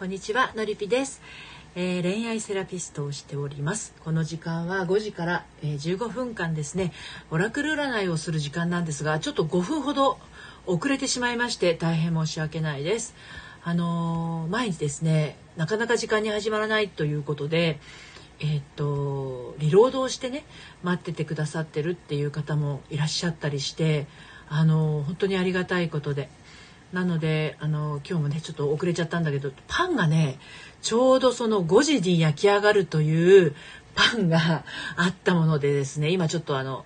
こんにちはのりぴです、えー恋愛セラピストをしております。この時間は5時から、えー15分間ですねオラクル占いをする時間なんですがちょっと5分ほど遅れてしまいまして大変申し訳ないです。あのー毎日ですねなかなか時間に始まらないということでえーっとリロードをしてね待っててくださってるっていう方もいらっしゃったりしてあの本当にありがたいことでなのであの今日もねちょっと遅れちゃったんだけどパンがねちょうどその5時に焼き上がるというパンがあったものでですね今ちょっとあの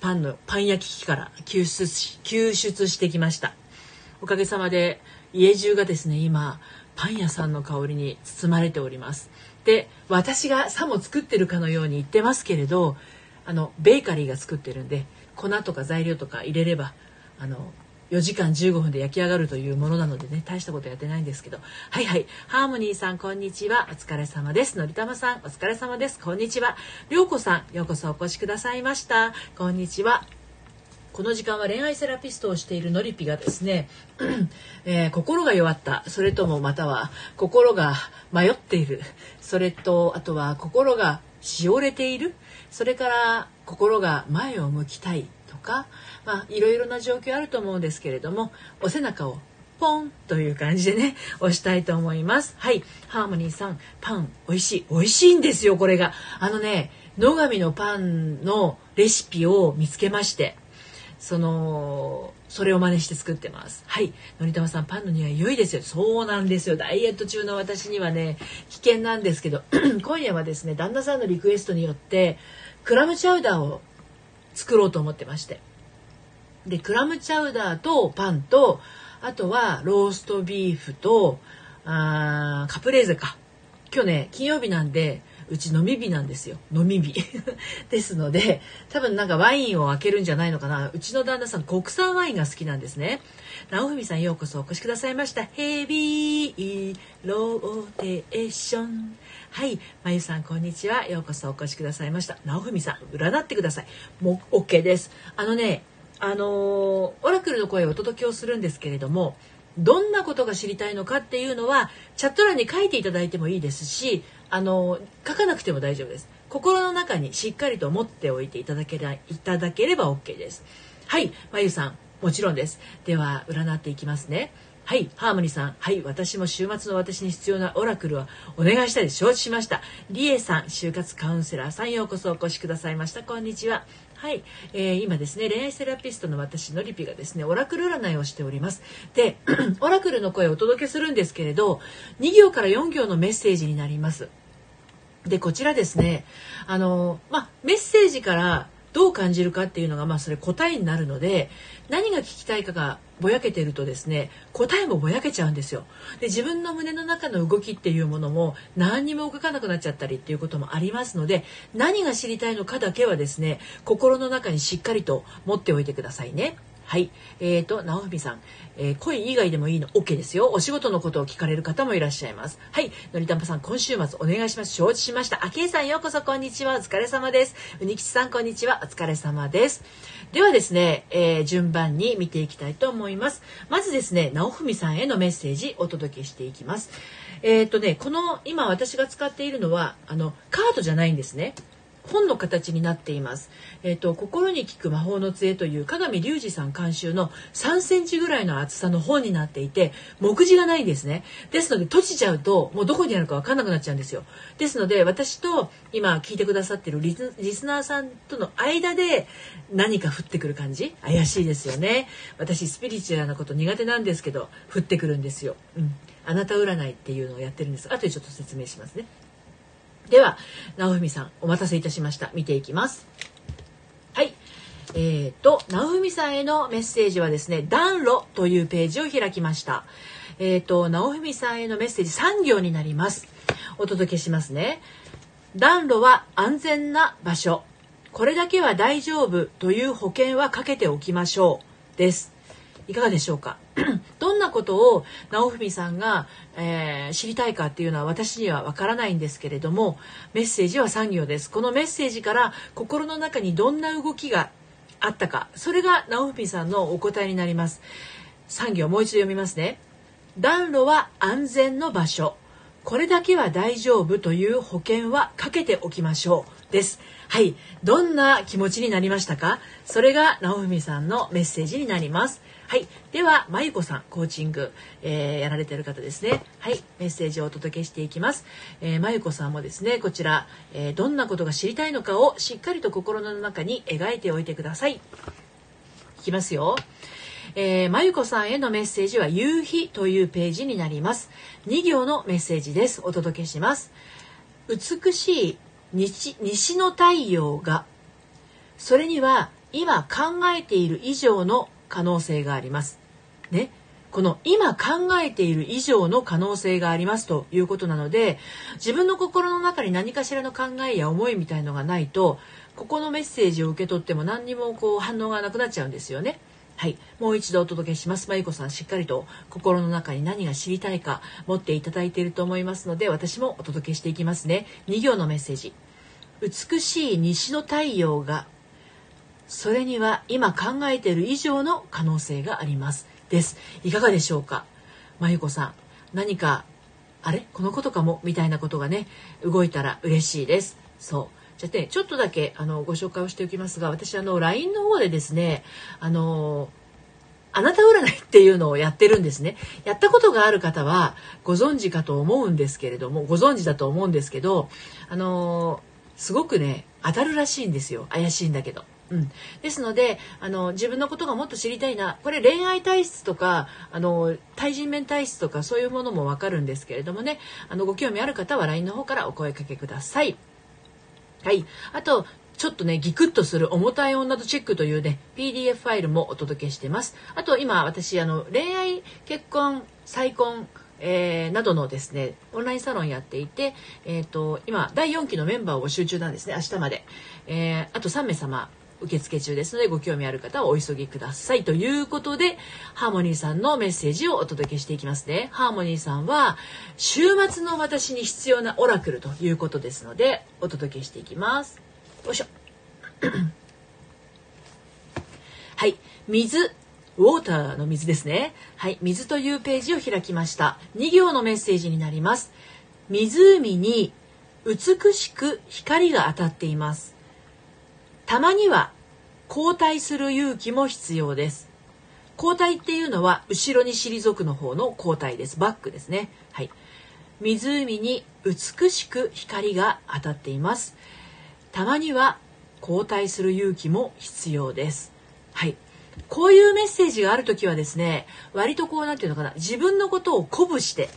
パンのパン焼き器から救出し救出してきました。おかげさまで家中がですね今パン屋さんの香りに包まれております。で私がさも作ってるかのように言ってますけれどあのベーカリーが作ってるんで粉とか材料とか入れればあの4時間15分で焼き上がるというものなのでね大したことやってないんですけど。はいはい。ハーモニーさんこんにちは。お疲れ様です。のりたまさんお疲れ様です。こんにちは。りょうこさんようこそお越しくださいました。こんにちは。この時間は恋愛セラピストをしているのりぴがですね、えー心が弱った。それともまたは心が迷っている。それとあとは心がしおれている。それから心が前を向きたい。とか、まあ、いろいろな状況あると思うんですけれどもお背中をポンという感じでね押したいと思います。はい。ハーモニーさんパン美味しい。美味しいんですよこれが。あのね野上のパンのレシピを見つけましてそのそれを真似して作ってます。はい。のりたまさんパンの匂い良いですよ。そうなんですよ。ダイエット中の私にはね危険なんですけど 今夜はですね旦那さんのリクエストによってクラムチャウダーを作ろうと思ってまして。でクラムチャウダーとパンとあとはローストビーフとあーカプレーゼか。今日ね金曜日なんでうち飲み日なんですよ。飲み日。ですので多分なんかワインを開けるんじゃないのかな。うちの旦那さん国産ワインが好きなんですね。直文さんようこそお越しくださいました。ヘビーローテーション。はい。まゆさんこんにちは。ようこそお越しくださいました。直文さん占ってください。もう OK です。あのねあのーオラクルの声をお届けをするんですけれどもどんなことが知りたいのかっていうのはチャット欄に書いていただいてもいいですしあの書かなくても大丈夫です。心の中にしっかりと持っておいていただけらいただければ OK です。はい。まゆさんもちろんです。では占っていきますね。はいハーモニーさん。はい私も週末の私に必要なオラクルはお願いしたいで承知しました。リエさん就活カウンセラーさんようこそお越しくださいました。こんにちは。はい、えー今ですね恋愛セラピストの私のりぴがですねオラクル占いをしております。で オラクルの声をお届けするんですけれど2行から4行のメッセージになります。でこちらですねあのまあメッセージからどう感じるかっていうのがまあそれ答えになるので何が聞きたいかがぼやけてるとですね答えもぼやけちゃうんですよ。で自分の胸の中の動きっていうものも何にも動かなくなっちゃったりっていうこともありますので何が知りたいのかだけはですね心の中にしっかりと持っておいてくださいね。はい。えーと、直文さん、えー恋以外でもいいの OK ですよ。お仕事のことを聞かれる方もいらっしゃいます。はい。のりたまさん、今週末お願いします。承知しました。あきえさん、ようこそ、こんにちは。お疲れ様です。うにきちさん、こんにちは。お疲れ様です。ではですね、えー順番に見ていきたいと思います。まずですね、直文さんへのメッセージお届けしていきます。えっ、とね、この、今私が使っているのは、あの、カードじゃないんですね。本の形になっています。えっ、と心に効く魔法の杖という鏡隆二さん監修の3センチぐらいの厚さの本になっていて目次がないんですね。ですので閉じちゃうともうどこにあるかわかんなくなっちゃうんですよ。ですので私と今聞いてくださってるリスリスナーさんとの間で何か降ってくる感じ？怪しいですよね。私スピリチュアルなこと苦手なんですけど降ってくるんですよ。うん。あなた占いっていうのをやってるんです。後でちょっと説明しますね。では直文さんお待たせいたしました。見ていきます。はい。えー、と直文さんへのメッセージはですね暖炉というページを開きました。えー、と直文さんへのメッセージ3行になります。お届けしますね。暖炉は安全な場所。これだけは大丈夫という保険はかけておきましょう。です。いかがでしょうか？どんなことを直文さんが、えー知りたいかっていうのは私にはわからないんですけれどもメッセージは3行です。このメッセージから心の中にどんな動きがあったか。それが直文さんのお答えになります。3行もう一度読みますね。暖炉は安全の場所。これだけは大丈夫という保険はかけておきましょう。です。はい。どんな気持ちになりましたか？それが直文さんのメッセージになります。はい。では、まゆこさん、コーチング、えー、やられてる方ですね。はい。メッセージをお届けしていきます。えー、まゆこさんもですね、こちら、えー、どんなことが知りたいのかをしっかりと心の中に描いておいてください。いきますよ。えー、まゆこさんへのメッセージは夕日というページになります。2行のメッセージです。お届けします。美しい日西の太陽が、それには今考えている以上の可能性があります。ね。この今考えている以上の可能性がありますということなので自分の心の中に何かしらの考えや思いみたいのがないとここのメッセージを受け取っても何にもこう反応がなくなっちゃうんですよね。はい。もう一度お届けします。まゆこさん、しっかりと心の中に何が知りたいか持っていただいていると思いますので、私もお届けしていきますね。2行のメッセージ。美しい西の太陽がそれには今考えている以上の可能性があります。です。いかがでしょうか？まゆこさん何かあれ？このことかも？みたいなことがね動いたら嬉しいです。そう。じゃあねちょっとだけあのご紹介をしておきますが私あの LINE の方でですねあのあなた占いっていうのをやってるんですね。やったことがある方はご存知かと思うんですけれども、ご存知だと思うんですけど、あのすごくね、当たるらしいんですよ。怪しいんだけど。うん、ですのであの自分のことがもっと知りたいなこれ恋愛体質とかあの対人面体質とかそういうものもわかるんですけれどもねあのご興味ある方は LINE の方からお声かけください。はい、あとちょっとね、ギクッとする重たい女とチェックというね、PDF ファイルもお届けしてます。あと今私、あの、恋愛、結婚、再婚、えー、などのですね、オンラインサロンやっていて、えっ、ー、と、今、第4期のメンバーを募集中なんですね、明日まで。えー、あと3名様、受付中ですのでご興味ある方はお急ぎください。ということでハーモニーさんのメッセージをお届けしていきますね。ハーモニーさんは週末の私に必要なオラクルということですのでお届けしていきます。よいしょ。はい。水。ウォーターの水ですね。はい。水というページを開きました。2行のメッセージになります。湖に美しく光が当たっています。たまには交代する勇気も必要です。交代っていうのは後ろに退くの方の交代です。バックですね。はい。湖に美しく光が当たっています。たまには交代する勇気も必要です。はい。こういうメッセージがある時はですね、割とこう、なんていうのかな、自分のことを鼓舞して、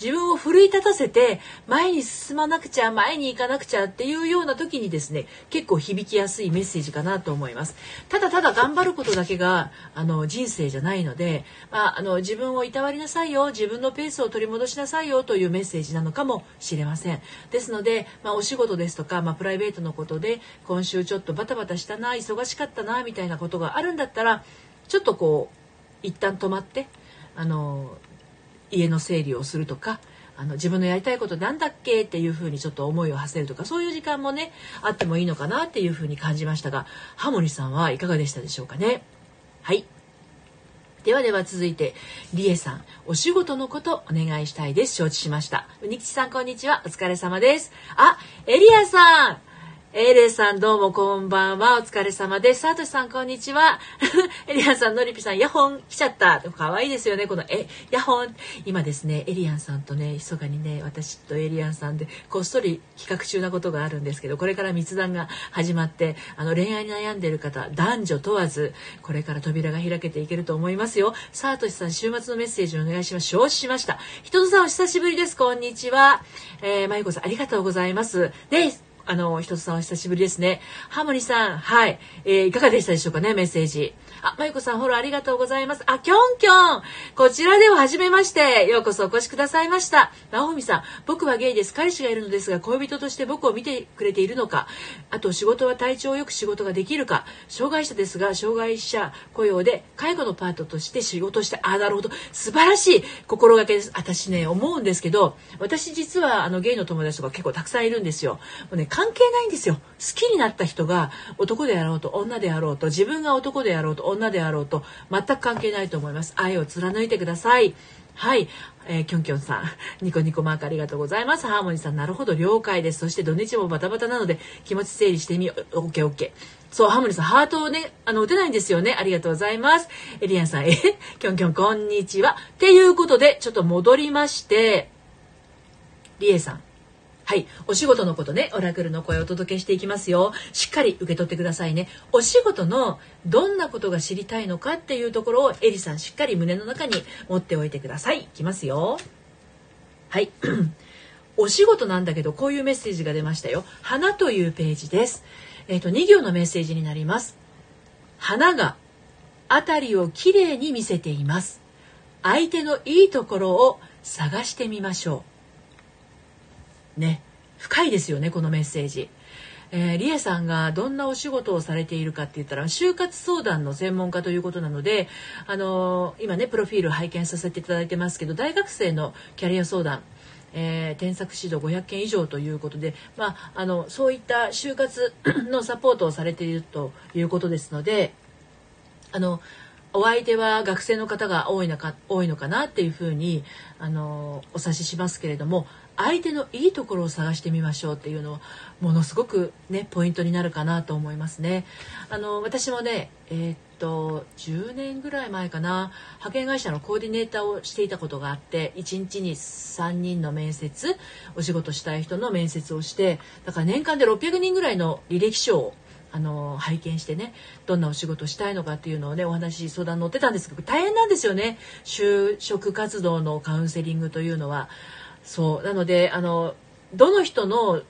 自分を奮い立たせて前に進まなくちゃ前に行かなくちゃっていうような時にですね結構響きやすいメッセージかなと思います。ただただ頑張ることだけがあの人生じゃないので、まあ、あの自分をいたわりなさいよ自分のペースを取り戻しなさいよというメッセージなのかもしれません。ですので、まあ、お仕事ですとか、まあ、プライベートのことで今週ちょっとバタバタしたな忙しかったなみたいなことがあるんだったらちょっとこう一旦止まってあの家の整理をするとかあの自分のやりたいことなんだっけっていうふうにちょっと思いを馳せるとかそういう時間もねあってもいいのかなっていうふうに感じましたがハモリさんはいかがでしたでしょうかね？はい。ではでは続いてりえさんお仕事のことお願いしたいです。承知しました。うにきちさんこんにちは。お疲れ様です。あエリアさんエレさんどうもこんばんは。お疲れ様です。サトシさんこんにちは。エリアンさん、ノリピさん、ヤホン来ちゃった。かわいいですよね。この、え、ヤホン。今ですね、エリアンさんとね、密かにね、私とエリアンさんで、こっそり企画中なことがあるんですけど、これから密談が始まって、あの、恋愛に悩んでいる方、男女問わず、これから扉が開けていけると思いますよ。サトシさん、週末のメッセージお願いします。承知しました。人とさん、お久しぶりです。こんにちは。えー、まゆこさん、ありがとうございます。です、あの、ひとつさんお久しぶりですね。ハーモニーさん、はい。えー、いかがでしたでしょうかね、メッセージ。あ、まゆこさん、フォローありがとうございます。あ、きょんきょんこちらでは初めまして。ようこそお越しくださいました。なおみさん、僕はゲイです。彼氏がいるのですが、恋人として僕を見てくれているのか。あと、仕事は体調よく仕事ができるか。障害者ですが、障害者雇用で介護のパートとして仕事して、あ、なるほど。素晴らしい心がけです。私ね、思うんですけど、私実は、あの、ゲイの友達とか結構たくさんいるんですよ。もうね、関係ないんですよ。好きになった人が男であろうと女であろうと自分が男であろうと女であろうと全く関係ないと思います愛を貫いてくださいはい。えー、きょんきょんさん。ニコニコマークありがとうございます。ハーモニーさん、なるほど、了解です。そして土日もバタバタなので、気持ち整理してみよう。オッケーオッケー。そう、ハーモニーさん、ハートをね、あの、打てないんですよね。ありがとうございます。エリアンさん、え、きょんきょん、こんにちは。っていうことで、ちょっと戻りまして、リエさん。はい。お仕事のことね、オラクルの声をお届けしていきますよ。しっかり受け取ってくださいね。お仕事のどんなことが知りたいのかっていうところをエリさんしっかり胸の中に持っておいてください。いきますよ。はい。お仕事なんだけど、こういうメッセージが出ましたよ。花というページです。えっ、ー、と、2行のメッセージになります。花が辺りをきれいに見せています。相手のいいところを探してみましょう。ね深いですよねこのメッセージ。えー、リエさんがどんなお仕事をされているかって言ったら就活相談の専門家ということなので、あのー、今ねプロフィール拝見させていただいてますけど大学生のキャリア相談えー、添削指導500件以上ということで、まあ、あのそういった就活のサポートをされているということですのであのお相手は学生の方が多いのか多いのかなっていうふうにあのお察ししますけれども相手のいいところを探してみましょうっていうのはものすごくねポイントになるかなと思いますね。あの私もねえー、っと10年ぐらい前かな派遣会社のコーディネーターをしていたことがあって1日に3人の面接お仕事したい人の面接をしてだから年間で600人ぐらいの履歴書をあの拝見してねどんなお仕事したいのかっていうのをねお話相談乗ってたんですけど大変なんですよね就職活動のカウンセリングというのは。そう。なのであのどの人の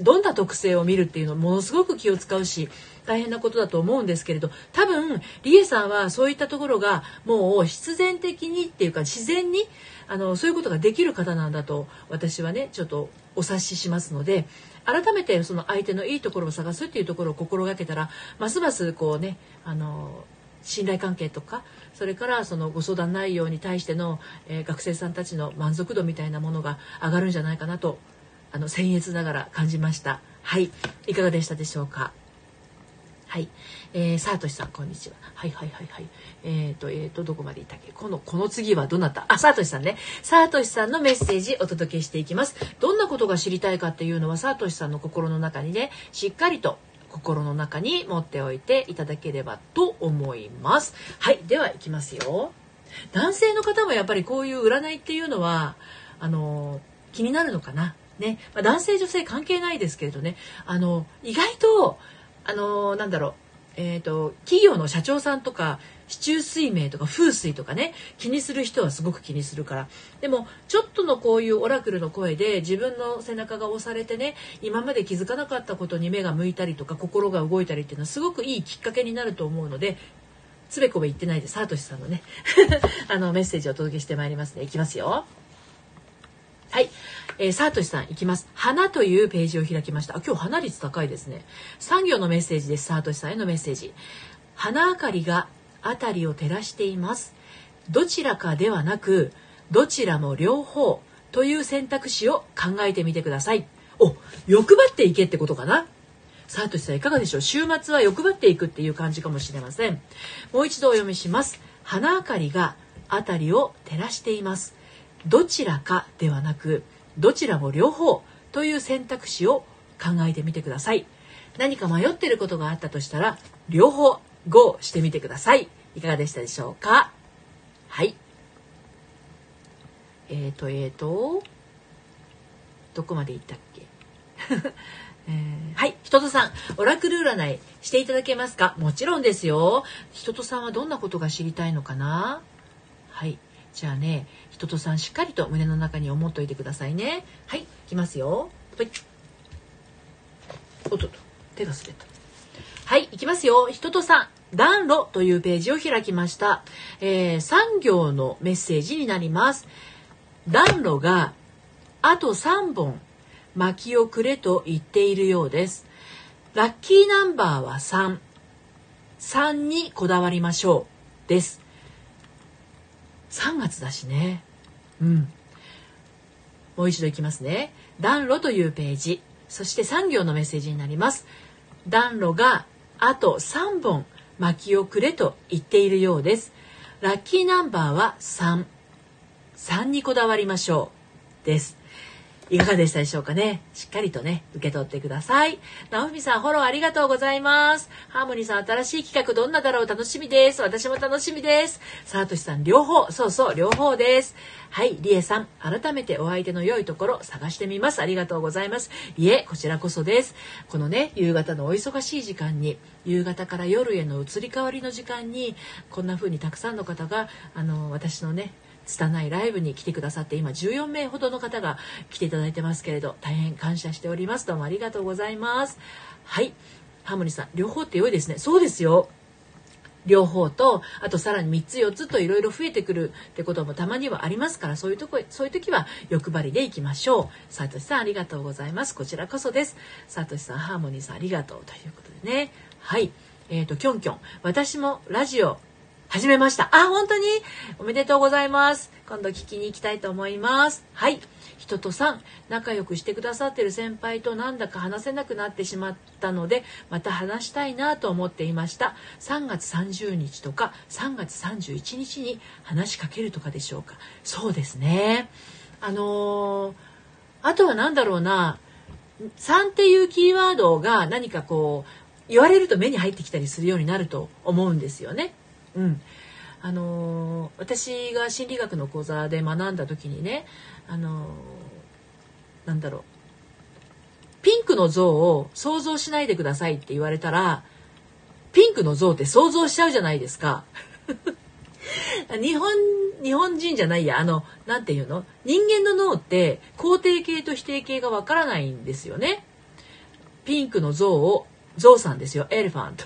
どんな特性を見るっていうのものすごく気を使うし大変なことだと思うんですけれど多分リエさんはそういったところがもう必然的にっていうか自然にあのそういうことができる方なんだと私はねちょっとお察ししますので改めてその相手のいいところを探すっていうところを心がけたらますますこうねあの信頼関係とかそれからそのご相談内容に対しての、えー、学生さんたちの満足度みたいなものが上がるんじゃないかなとあの僭越ながら感じました。はい。いかがでしたでしょうか？はい、えー、サートシさんこんにちは。はいはいはいはい。えっ、ー、とえっ、ー、とどこまでいたっけ？このこの次はどなた？あサートシさんね。サートシさんのメッセージお届けしていきます。どんなことが知りたいかっていうのはサートシさんの心の中にねしっかりと心の中に持っておいていただければと思います。はい、ではいきますよ。男性の方もやっぱりこういう占いっていうのは、あの、気になるのかな？ね。まあ、男性女性関係ないですけれどね、あの、意外と、あの、なんだろう、えっ、ー、と、企業の社長さんとか、市中水明とか風水とかね気にする人はすごく気にするからでもちょっとのこういうオラクルの声で自分の背中が押されてね今まで気づかなかったことに目が向いたりとか心が動いたりっていうのはすごくいいきっかけになると思うのでつべこべ言ってないでサートシさんのね あのメッセージをお届けしてまいりますねいきますよはい。えー、サートシさんいきます。花というページを開きました。あ、今日花率高いですね。産業のメッセージです。サートシさんへのメッセージ。花明かりが辺りを照らしています。どちらかではなくどちらも両方という選択肢を考えてみてください。お欲張っていけってことかな。さあとしさんいかがでしょう？週末は欲張っていくっていう感じかもしれません。もう一度お読みします。花明かりが辺りを照らしています。どちらかではなくどちらも両方という選択肢を考えてみてください。何か迷っていることがあったとしたら両方 GO してみてください。いかがでしたでしょうか？はい。え、ー、と、え、ー、と、どこまでいったっけ？えー、はい、人とさん、オラクル占いしていただけますか？もちろんですよ。人とさんはどんなことが知りたいのかな？はい。じゃあね、人とさんしっかりと胸の中に思っといてくださいね。はい、いきますよ。はい。おっとっと、手が滑った。はい、いきますよ。人とさん、暖炉というページを開きました。えー、産業のメッセージになります。暖炉があと3本薪をくれと言っているようです。ラッキーナンバーは3。3にこだわりましょう。です。3月だしね。うん。もう一度いきますね。暖炉というページ。そして産業のメッセージになります。暖炉があと3本薪をくれと言っているようです。ラッキーナンバーは3 3にこだわりましょう。です。いかがでしたでしょうかね？しっかりとね、受け取ってください。直文さん、フォローありがとうございます。ハーモニーさん、新しい企画どんなだろう？楽しみです。私も楽しみです。サートシさん、両方、そうそう、両方です。はい、リエさん、改めてお相手の良いところ探してみます。ありがとうございます。いえ、こちらこそです。このね、夕方のお忙しい時間に、夕方から夜への移り変わりの時間に、こんな風にたくさんの方が、あの、私のね、拙いライブに来てくださって今14名ほどの方が来ていただいてますけれど大変感謝しております。どうもありがとうございます。はい。ハーモニーさん両方って良いですね。そうですよ。両方とあとさらに3つ4つといろいろ増えてくるってこともたまにはありますからそういうとこそういう時は欲張りでいきましょう。さとしさんありがとうございます。こちらこそです。さとしさんハーモニーさんありがとうということでね。はい。えーと、とキョンキョン。私もラジオ始めました。あ、本当に？おめでとうございます。今度聞きに行きたいと思います。はい。人とさん、仲良くしてくださってる先輩となんだか話せなくなってしまったので、また話したいなと思っていました。3月30日とか3月31日に話しかけるとかでしょうか。そうですね。あのー、あとは何だろうな、3っていうキーワードが何かこう、言われると目に入ってきたりするようになると思うんですよね。うん、あの、私が心理学の講座で学んだ時にね、あの、なんだろうピンクの像を想像しないでくださいって言われたらピンクの像って想像しちゃうじゃないですか。日本日本人じゃないやあの何て言うの？人間の脳って肯定形と否定形がわからないんですよね。ピンクの像をゾウさんですよ。エレファント。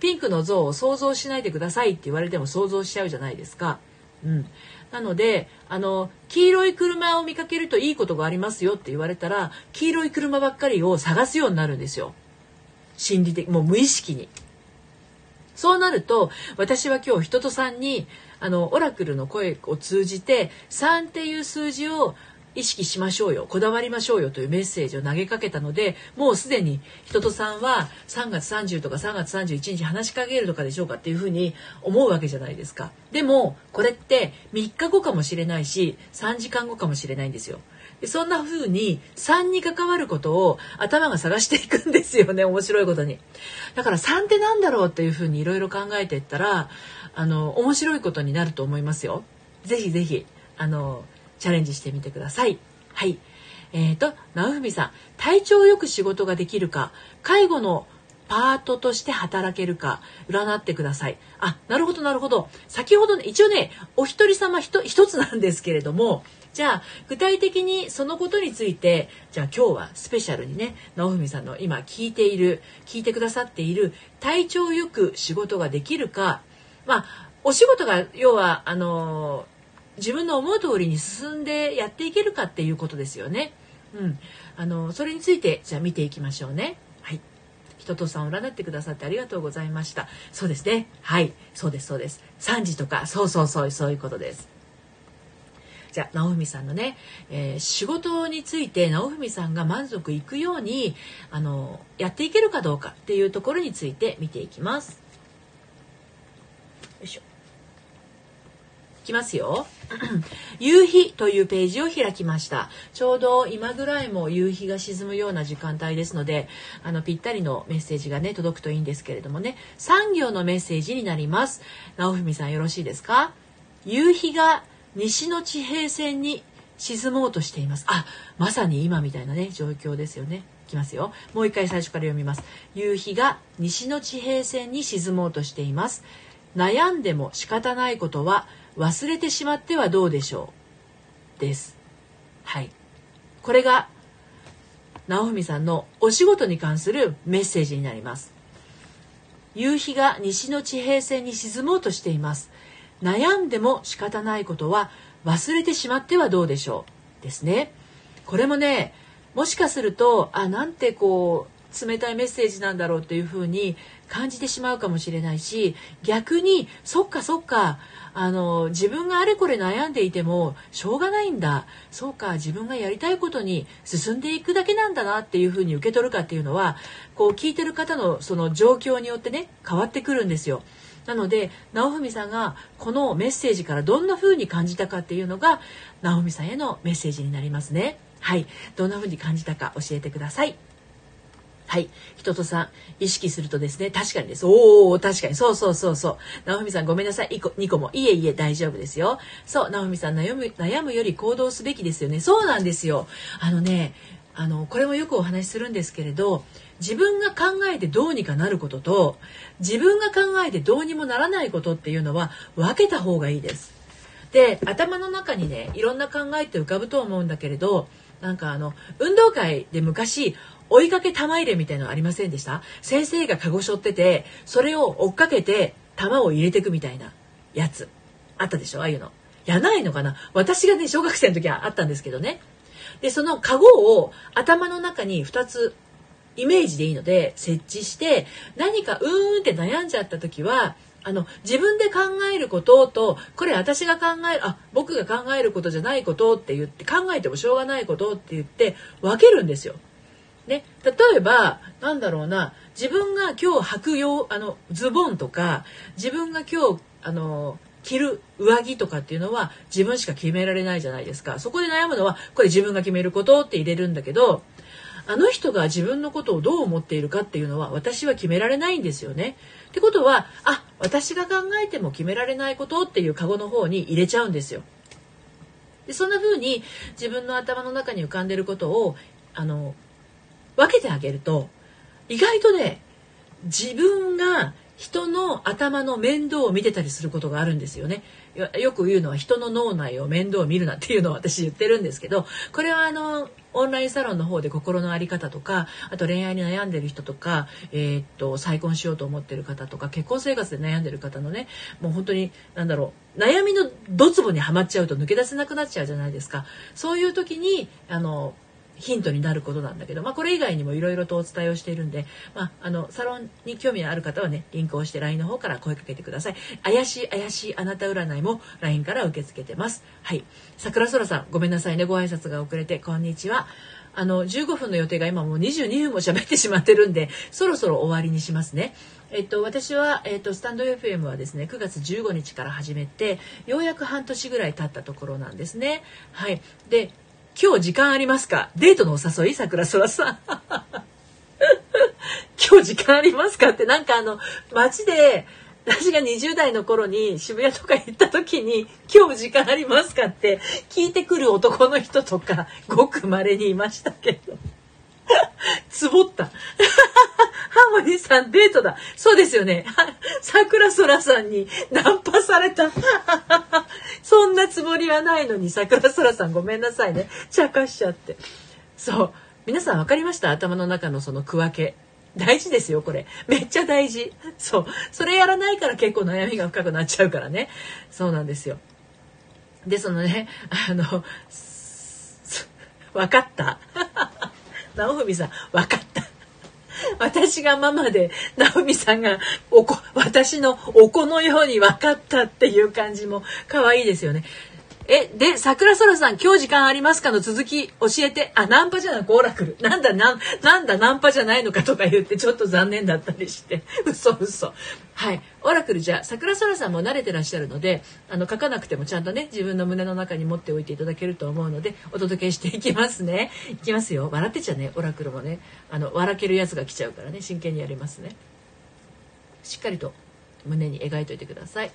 ピンクのゾウを想像しないでくださいって言われても想像しちゃうじゃないですか。うん、なのであの黄色い車を見かけるといいことがありますよって言われたら黄色い車ばっかりを探すようになるんですよ。心理的もう無意識に。そうなると私は今日人とさんにあのオラクルの声を通じて3っていう数字を意識しましょうよこだわりましょうよというメッセージを投げかけたのでもうすでに人とさんは3月30とか3月31日話しかけるとかでしょうかっていうふうに思うわけじゃないですか。でもこれって3日後かもしれないし3時間後かもしれないんですよ。でそんな風に3に関わることを頭が探していくんですよね面白いことに。だから3って何だろうっていう風にいろいろ考えていったらあの面白いことになると思いますよ。ぜひぜひあのチャレンジしてみてください。はい。えっ、ー、と、直文さん、体調よく仕事ができるか、介護のパートとして働けるか占ってください。あ、なるほどなるほど。先ほどね、一応ね、お一人様一つなんですけれども、じゃあ具体的にそのことについてじゃあ今日はスペシャルにね直文さんの今聞いている聞いてくださっている体調よく仕事ができるかまあお仕事が要はあの自分の思う通りに進んでやっていけるかっていうことですよね。うん、あのそれについてじゃあ見ていきましょうね。はい。人とさんを占ってくださってありがとうございました。そうですね。はい。そうです、そうです。3時とか、そうそうそう、そういうことです。じゃあ、直文さんのね、えー、仕事について直文さんが満足いくように、あの、やっていけるかどうかっていうところについて見ていきます。よいしょ。きますよ。夕日というページを開きました。ちょうど今ぐらいも夕日が沈むような時間帯ですので、あのぴったりのメッセージがね届くといいんですけれどもね、産業のメッセージになります。直文さんよろしいですか？夕日が西の地平線に沈もうとしています。あ、まさに今みたいなね状況ですよね。いきますよ。もう一回最初から読みます。夕日が西の地平線に沈もうとしています。悩んでも仕方ないことは忘れてしまってはどうでしょうです。はい。これが直文さんのお仕事に関するメッセージになります。夕日が西の地平線に沈もうとしています。悩んでも仕方ないことは忘れてしまってはどうでしょうですね。これもねもしかするとあなんてこう冷たいメッセージなんだろうというふうに感じてしまうかもしれないし逆にそっかそっかあの自分があれこれ悩んでいてもしょうがないんだそうか自分がやりたいことに進んでいくだけなんだなっていうふうに受け取るかっていうのはこう聞いてる方のその状況によってね変わってくるんですよ。なので直文さんがこのメッセージからどんな風に感じたかっていうのが直文さんへのメッセージになりますね。はい、どんな風に感じたか教えてください。はい。人とさん、意識するとですね、確かにです。おお確かに。そうそうそうそう。直文さんごめんなさい。1個、2個も。いえいえ、大丈夫ですよ。そう、直文さん悩む、悩むより行動すべきですよね。そうなんですよ。あのね、あの、これもよくお話しするんですけれど、自分が考えてどうにかなることと、自分が考えてどうにもならないことっていうのは分けた方がいいです。で、頭の中にね、いろんな考えって浮かぶと思うんだけれど、なんかあの、運動会で昔、追いかけ玉入れみたいのありませんでした？先生がカゴしょっててそれを追っかけて玉を入れてくみたいなやつ。あったでしょ？ああいうの。やないのかな？私がね小学生の時はあったんですけどね。でそのカゴを頭の中に2つイメージでいいので設置して何かうーんって悩んじゃった時はあの自分で考えることとこれ私が考えるあ僕が考えることじゃないことって言って考えてもしょうがないことって言って分けるんですよ。ね、例えばなんだろうな自分が今日履くよあのズボンとか自分が今日あの着る上着とかっていうのは自分しか決められないじゃないですかそこで悩むのはこれ自分が決めることって入れるんだけどあの人が自分のことをどう思っているかっていうのは私は決められないんですよね。ってことはあ私が考えても決められないことっていうカゴの方に入れちゃうんですよ。でそんな風に自分の頭の中に浮かんでることをあの分けてあげると意外とね自分が人の頭の面倒を見てたりすることがあるんですよね。よく言うのは人の脳内を面倒を見るなっていうのを私言ってるんですけどこれはあのオンラインサロンの方で心の在り方とかあと恋愛に悩んでる人とか、えー、っと再婚しようと思ってる方とか結婚生活で悩んでる方のねもう本当に何だろう悩みのドツボにはまっちゃうと抜け出せなくなっちゃうじゃないですかそういう時にあのヒントになることなんだけど、まあ、これ以外にもいろいろとお伝えをしているんで、まあ、あのサロンに興味のある方はねリンクをして LINE の方から声かけてください。怪しい怪しいあなた占いも LINE から受け付けてます。はい。桜空さんごめんなさいね。ご挨拶が遅れてこんにちは。あの15分の予定が今もう22分も喋ってしまってるんでそろそろ終わりにしますね。えっと、私は、えっと、スタンド FM はですね9月15日から始めてようやく半年ぐらい経ったところなんですね。はい、で今日時間ありますか？デートのお誘い桜空さん。今日時間ありますか？ってなんかあの街で私が20代の頃に渋谷とか行った時に「今日時間ありますか?」って聞いてくる男の人とかごく稀にいましたけど。つぼった。ハーモニーさんデートだ。そうですよね。桜空さんにナンパされた。そんなつもりはないのに桜空さんごめんなさいね。茶化しちゃって。そう。皆さん分かりました？頭の中のその区分け。大事ですよ、これ。めっちゃ大事。そう。それやらないから結構悩みが深くなっちゃうからね。そうなんですよ。で、そのね、あの、分かった？直文さん分かった 私がママで直美さんがおこ私のお子のように分かったっていう感じも可愛いですよね。え、で、桜空さん、今日時間ありますかの続き教えて。あ、ナンパじゃない、オラクル。なんだ、なん、なんだ、ナンパじゃないのかとか言って、ちょっと残念だったりして。嘘嘘。はい。オラクルじゃあ、桜空さんも慣れてらっしゃるので、あの、書かなくてもちゃんとね、自分の胸の中に持っておいていただけると思うので、お届けしていきますね。いきますよ。笑ってちゃね、オラクルもね。あの、笑けるやつが来ちゃうからね、真剣にやりますね。しっかりと胸に描いといてください。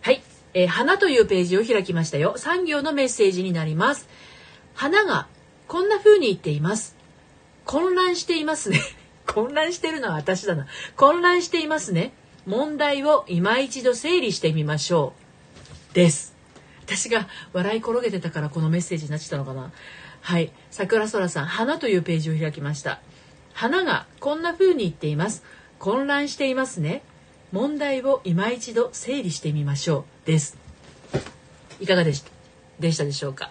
はい。えー、花というページを開きましたよ。産業のメッセージになります。花がこんな風に言っています。混乱していますね。混乱してるのは私だな。混乱していますね。問題を今一度整理してみましょう。です。私が笑い転げてたからこのメッセージになっちゃったのかな。はい。桜空さん、花というページを開きました。花がこんな風に言っています。混乱していますね。問題を今一度整理してみましょう。です。いかがでしたでしたでしょうか？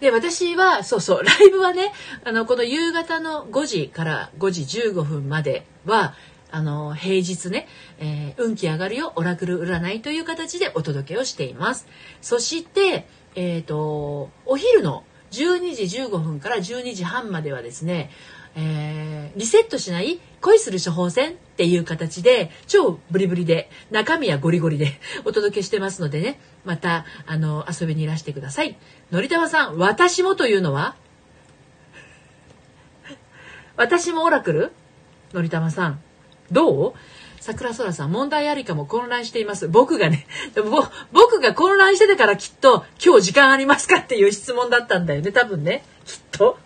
で、私は、そうそう、ライブはね、あの、この夕方の5時から5時15分までは、あの平日ね、えー、運気上がるよオラクル占いという形でお届けをしていますそしてえっ、ー、とお昼の12時15分から12時半まではですねえー、リセットしない？恋する処方箋っていう形で超ブリブリで中身はゴリゴリでお届けしてますのでね。またあの遊びにいらしてください。のりたまさん私もというのは？私もオラクル？のりたまさん。どう？桜空さん問題ありかも混乱しています。僕がね僕が混乱してたからきっと今日時間ありますかっていう質問だったんだよね多分ね。きっと。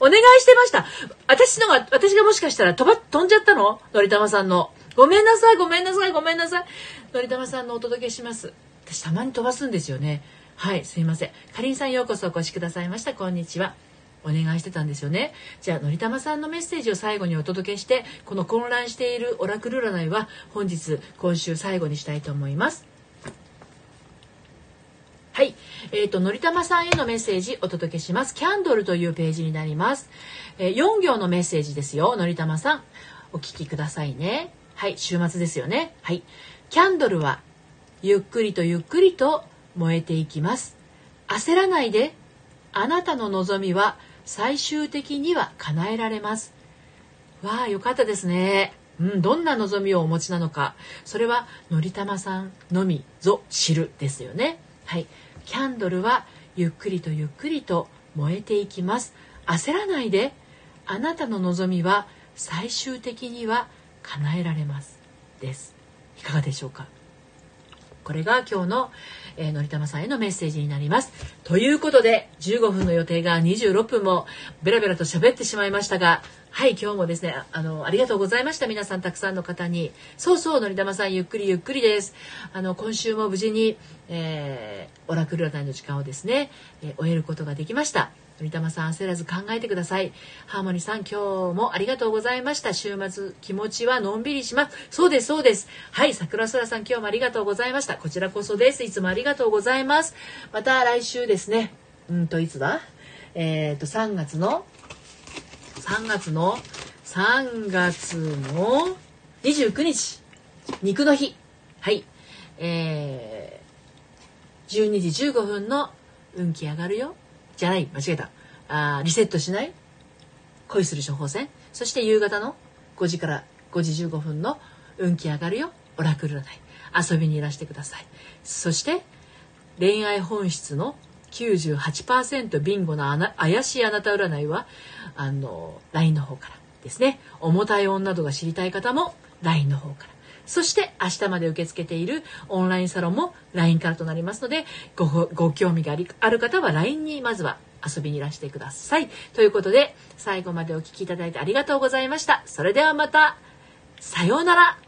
お願いしてました。私のが、私がもしかしたら飛ば、飛んじゃったの？のりたまさんの。ごめんなさい、ごめんなさい、ごめんなさい。のりたまさんのお届けします。私たまに飛ばすんですよね。はい、すいません。かりんさんようこそお越しくださいました。こんにちは。お願いしてたんですよね。じゃあ、のりたまさんのメッセージを最後にお届けして、この混乱しているオラクル占いは本日、今週最後にしたいと思います。はい。えっ、ー、と、のりたまさんへのメッセージお届けします。キャンドルというページになります。えー、4行のメッセージですよ。のりたまさん。お聞きくださいね。はい。週末ですよね。はい。キャンドルは、ゆっくりとゆっくりと燃えていきます。焦らないで。あなたの望みは最終的には叶えられます。わあ、よかったですね。うん、どんな望みをお持ちなのか。それは、のりたまさんのみぞ知るですよね。はい。キャンドルはゆっくりとゆっくりと燃えていきます。焦らないであなたの望みは最終的には叶えられます。です。いかがでしょうか？これが今日の、えー、のりたまさんへのメッセージになります。ということで、15分の予定が26分もベラベラと喋ってしまいましたが、はい、今日もですね、あの、ありがとうございました。皆さん、たくさんの方に。そうそう、のりたまさん、ゆっくりゆっくりです。あの、今週も無事に、えー、オラクル占いの時間をですね、えー、終えることができました。のりたまさん焦らず考えてください。ハーモニーさん、今日もありがとうございました。週末、気持ちはのんびりします。そうです、そうです。はい、桜空さん、今日もありがとうございました。こちらこそです。いつもありがとうございます。また来週ですね。うんと、いつだ？えっ、ー、と、3月の、3月の、3月の29日、肉の日。はい。えー、12時15分の運気上がるよ。じゃない、間違えた。あリセットしない恋する処方箋そして夕方の5時から5時15分の運気上がるよオラクル占い遊びにいらしてくださいそして恋愛本質の98%ビンゴな怪しいあなた占いはあの LINE の方からですね重たい女などが知りたい方も LINE の方からそして明日まで受け付けているオンラインサロンも LINE からとなりますのでごご興味がある方は LINE にまずは遊びにいらしてください。ということで最後までお聴きいただいてありがとうございました。それではまたさようなら